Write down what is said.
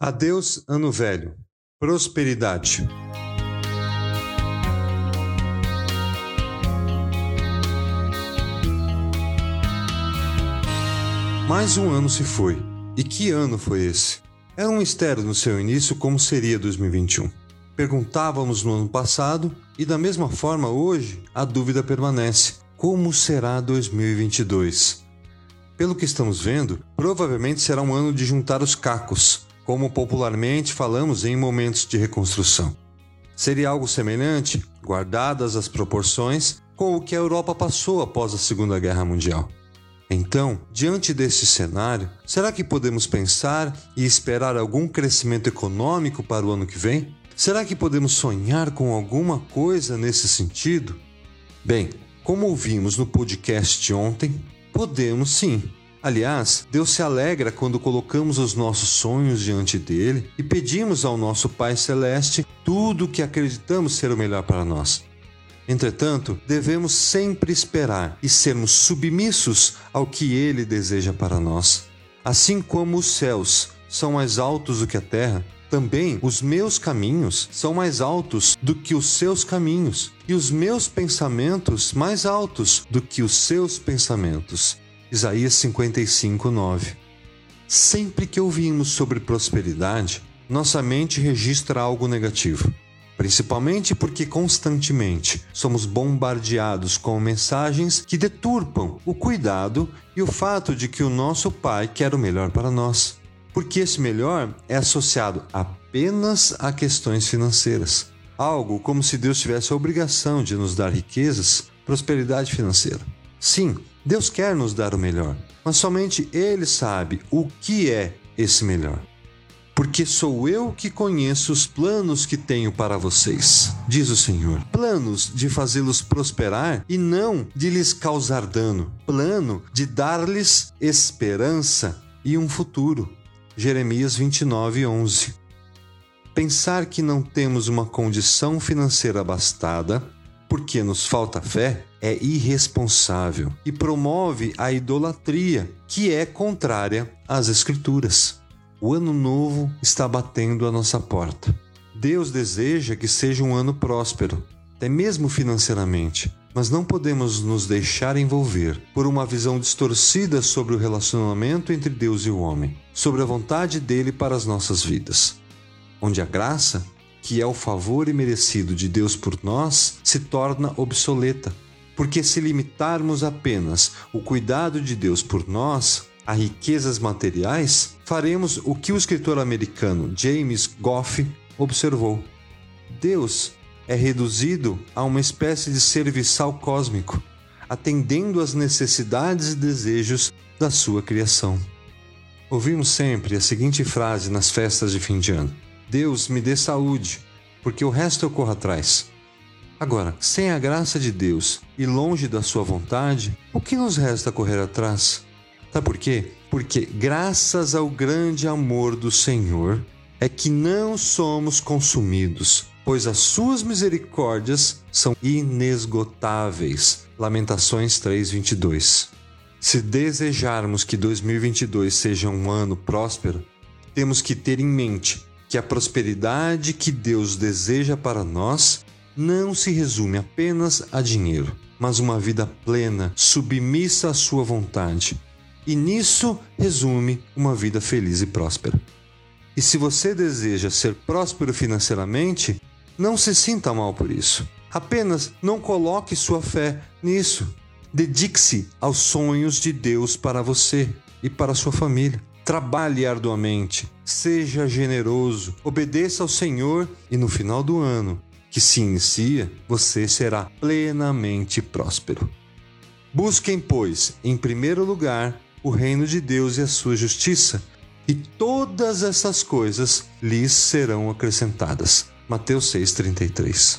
Adeus, Ano Velho. Prosperidade. Mais um ano se foi. E que ano foi esse? Era um mistério no seu início como seria 2021. Perguntávamos no ano passado e, da mesma forma, hoje a dúvida permanece: como será 2022? Pelo que estamos vendo, provavelmente será um ano de juntar os cacos, como popularmente falamos em momentos de reconstrução. Seria algo semelhante, guardadas as proporções, com o que a Europa passou após a Segunda Guerra Mundial. Então, diante desse cenário, será que podemos pensar e esperar algum crescimento econômico para o ano que vem? Será que podemos sonhar com alguma coisa nesse sentido? Bem, como ouvimos no podcast ontem, podemos sim. Aliás, Deus se alegra quando colocamos os nossos sonhos diante dele e pedimos ao nosso Pai Celeste tudo o que acreditamos ser o melhor para nós. Entretanto, devemos sempre esperar e sermos submissos ao que ele deseja para nós. Assim como os céus são mais altos do que a terra, também os meus caminhos são mais altos do que os seus caminhos, e os meus pensamentos mais altos do que os seus pensamentos. Isaías 55, 9. Sempre que ouvimos sobre prosperidade, nossa mente registra algo negativo. Principalmente porque constantemente somos bombardeados com mensagens que deturpam o cuidado e o fato de que o nosso Pai quer o melhor para nós porque esse melhor é associado apenas a questões financeiras. Algo como se Deus tivesse a obrigação de nos dar riquezas, prosperidade financeira. Sim, Deus quer nos dar o melhor, mas somente Ele sabe o que é esse melhor. Porque sou eu que conheço os planos que tenho para vocês, diz o Senhor. Planos de fazê-los prosperar e não de lhes causar dano. Plano de dar-lhes esperança e um futuro. Jeremias 29, 11. Pensar que não temos uma condição financeira abastada porque nos falta fé é irresponsável e promove a idolatria, que é contrária às Escrituras. O ano novo está batendo a nossa porta. Deus deseja que seja um ano próspero, até mesmo financeiramente, mas não podemos nos deixar envolver por uma visão distorcida sobre o relacionamento entre Deus e o homem, sobre a vontade dele para as nossas vidas. Onde a graça, que é o favor imerecido de Deus por nós, se torna obsoleta. Porque se limitarmos apenas o cuidado de Deus por nós a riquezas materiais, faremos o que o escritor americano James Goff observou. Deus é reduzido a uma espécie de serviçal cósmico, atendendo às necessidades e desejos da sua criação. Ouvimos sempre a seguinte frase nas festas de fim de ano: Deus me dê saúde, porque o resto eu corro atrás. Agora, sem a graça de Deus e longe da sua vontade, o que nos resta correr atrás? Sabe por quê? Porque, graças ao grande amor do Senhor, é que não somos consumidos pois as suas misericórdias são inesgotáveis. Lamentações 3:22. Se desejarmos que 2022 seja um ano próspero, temos que ter em mente que a prosperidade que Deus deseja para nós não se resume apenas a dinheiro, mas uma vida plena, submissa à sua vontade. E nisso resume uma vida feliz e próspera. E se você deseja ser próspero financeiramente, não se sinta mal por isso. Apenas não coloque sua fé nisso. Dedique-se aos sonhos de Deus para você e para sua família. Trabalhe arduamente, seja generoso, obedeça ao Senhor e no final do ano que se inicia, você será plenamente próspero. Busquem, pois, em primeiro lugar, o reino de Deus e a sua justiça, e todas essas coisas lhes serão acrescentadas. Mateus 6,33.